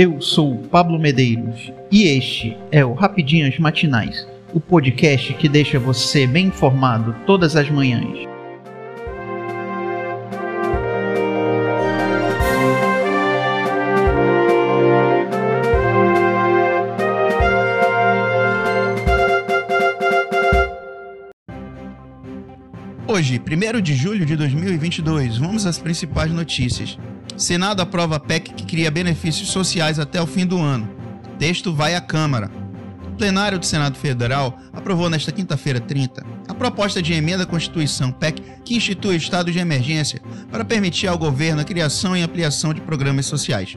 Eu sou Pablo Medeiros e este é o Rapidinhas Matinais, o podcast que deixa você bem informado todas as manhãs. Hoje, 1 de julho de 2022, vamos às principais notícias. Senado aprova PEC que cria benefícios sociais até o fim do ano. Texto vai à Câmara. O plenário do Senado Federal aprovou nesta quinta-feira 30 a proposta de emenda à Constituição PEC que institui estado de emergência para permitir ao governo a criação e ampliação de programas sociais.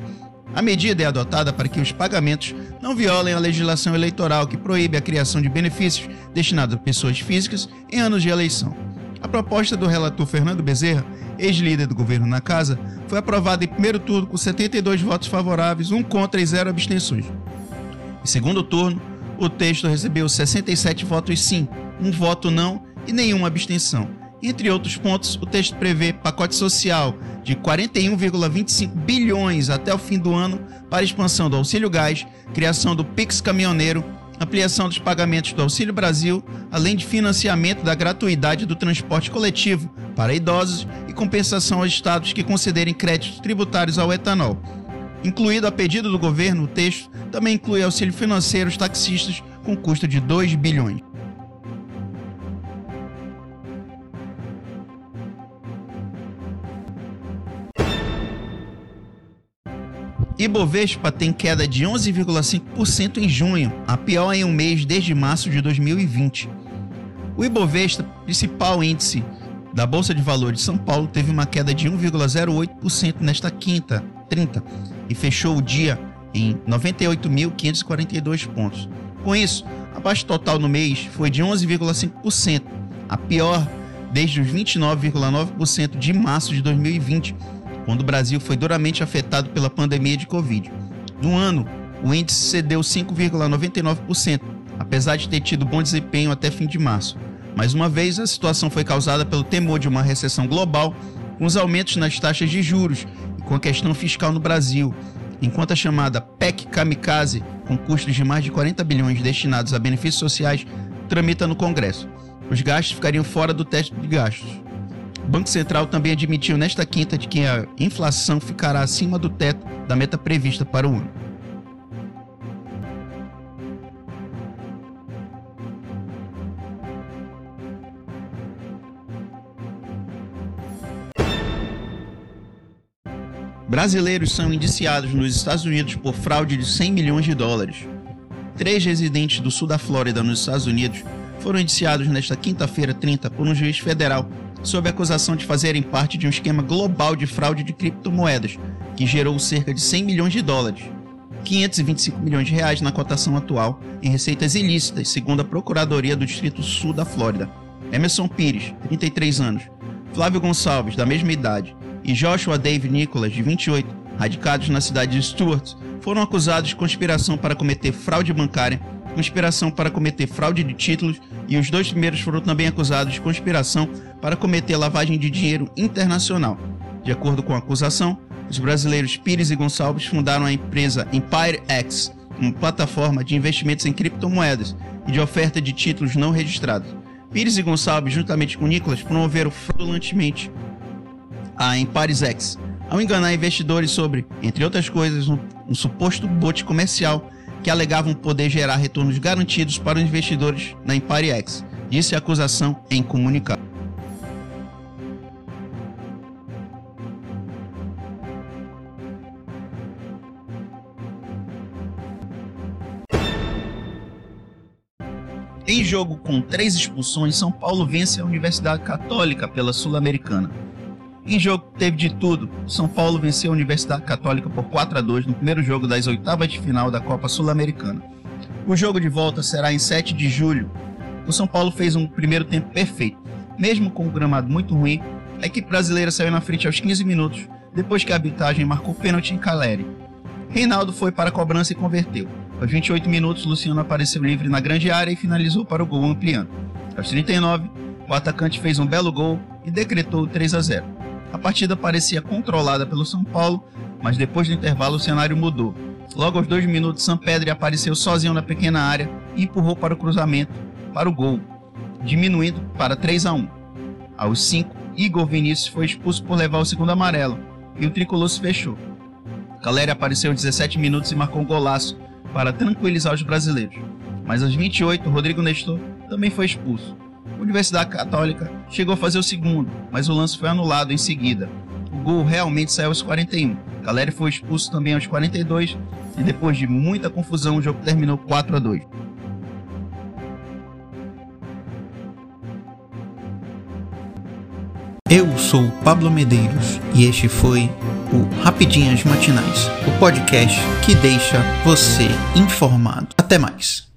A medida é adotada para que os pagamentos não violem a legislação eleitoral que proíbe a criação de benefícios destinados a pessoas físicas em anos de eleição. A proposta do relator Fernando Bezerra, ex-líder do governo na casa, foi aprovada em primeiro turno com 72 votos favoráveis, um contra e zero abstenções. Em segundo turno, o texto recebeu 67 votos sim, um voto não e nenhuma abstenção. Entre outros pontos, o texto prevê pacote social de 41,25 bilhões até o fim do ano para expansão do auxílio gás, criação do Pix caminhoneiro ampliação dos pagamentos do Auxílio Brasil, além de financiamento da gratuidade do transporte coletivo para idosos e compensação aos estados que concederem créditos tributários ao etanol. Incluído a pedido do governo, o texto também inclui auxílio financeiro aos taxistas com custo de 2 bilhões. Ibovespa tem queda de 11,5% em junho, a pior em um mês desde março de 2020. O Ibovespa, principal índice da Bolsa de Valores de São Paulo, teve uma queda de 1,08% nesta quinta, 30, e fechou o dia em 98.542 pontos. Com isso, a baixa total no mês foi de 11,5%, a pior desde os 29,9% de março de 2020 quando o Brasil foi duramente afetado pela pandemia de Covid. No ano, o índice cedeu 5,99%, apesar de ter tido bom desempenho até fim de março. Mais uma vez, a situação foi causada pelo temor de uma recessão global, com os aumentos nas taxas de juros e com a questão fiscal no Brasil, enquanto a chamada PEC Kamikaze, com custos de mais de 40 bilhões destinados a benefícios sociais, tramita no Congresso. Os gastos ficariam fora do teto de gastos. O Banco Central também admitiu nesta quinta de que a inflação ficará acima do teto da meta prevista para o ano. Brasileiros são indiciados nos Estados Unidos por fraude de 100 milhões de dólares. Três residentes do sul da Flórida, nos Estados Unidos, foram indiciados nesta quinta-feira 30 por um juiz federal sob a acusação de fazerem parte de um esquema global de fraude de criptomoedas, que gerou cerca de 100 milhões de dólares, 525 milhões de reais na cotação atual em receitas ilícitas, segundo a Procuradoria do Distrito Sul da Flórida. Emerson Pires, 33 anos, Flávio Gonçalves, da mesma idade, e Joshua Dave Nicholas, de 28, radicados na cidade de Stuart, foram acusados de conspiração para cometer fraude bancária conspiração para cometer fraude de títulos e os dois primeiros foram também acusados de conspiração para cometer lavagem de dinheiro internacional. De acordo com a acusação, os brasileiros Pires e Gonçalves fundaram a empresa Empire X, uma plataforma de investimentos em criptomoedas e de oferta de títulos não registrados. Pires e Gonçalves, juntamente com Nicolas, promoveram fraudulentemente a Empire X, ao enganar investidores sobre, entre outras coisas, um, um suposto bote comercial que alegavam poder gerar retornos garantidos para os investidores na X, disse a acusação em comunicado. Em jogo com três expulsões, São Paulo vence a Universidade Católica pela Sul-Americana. Em jogo teve de tudo. São Paulo venceu a Universidade Católica por 4 a 2 no primeiro jogo das oitavas de final da Copa Sul-Americana. O jogo de volta será em 7 de julho. O São Paulo fez um primeiro tempo perfeito. Mesmo com o gramado muito ruim, a equipe brasileira saiu na frente aos 15 minutos, depois que a arbitragem marcou pênalti em Caleri. Reinaldo foi para a cobrança e converteu. Aos 28 minutos, Luciano apareceu livre na grande área e finalizou para o gol ampliando. Aos 39, o atacante fez um belo gol e decretou 3 a 0. A partida parecia controlada pelo São Paulo, mas depois do intervalo o cenário mudou. Logo aos dois minutos, Sampedri apareceu sozinho na pequena área e empurrou para o cruzamento para o gol, diminuindo para 3 a 1. Aos 5, Igor Vinícius foi expulso por levar o segundo amarelo e o tricolor se fechou. Caleri apareceu aos 17 minutos e marcou um golaço para tranquilizar os brasileiros. Mas aos 28, Rodrigo Nestor também foi expulso. Universidade Católica chegou a fazer o segundo, mas o lance foi anulado em seguida. O gol realmente saiu aos 41. Caleri foi expulso também aos 42 e depois de muita confusão o jogo terminou 4 a 2. Eu sou Pablo Medeiros e este foi o Rapidinhas Matinais, o podcast que deixa você informado. Até mais.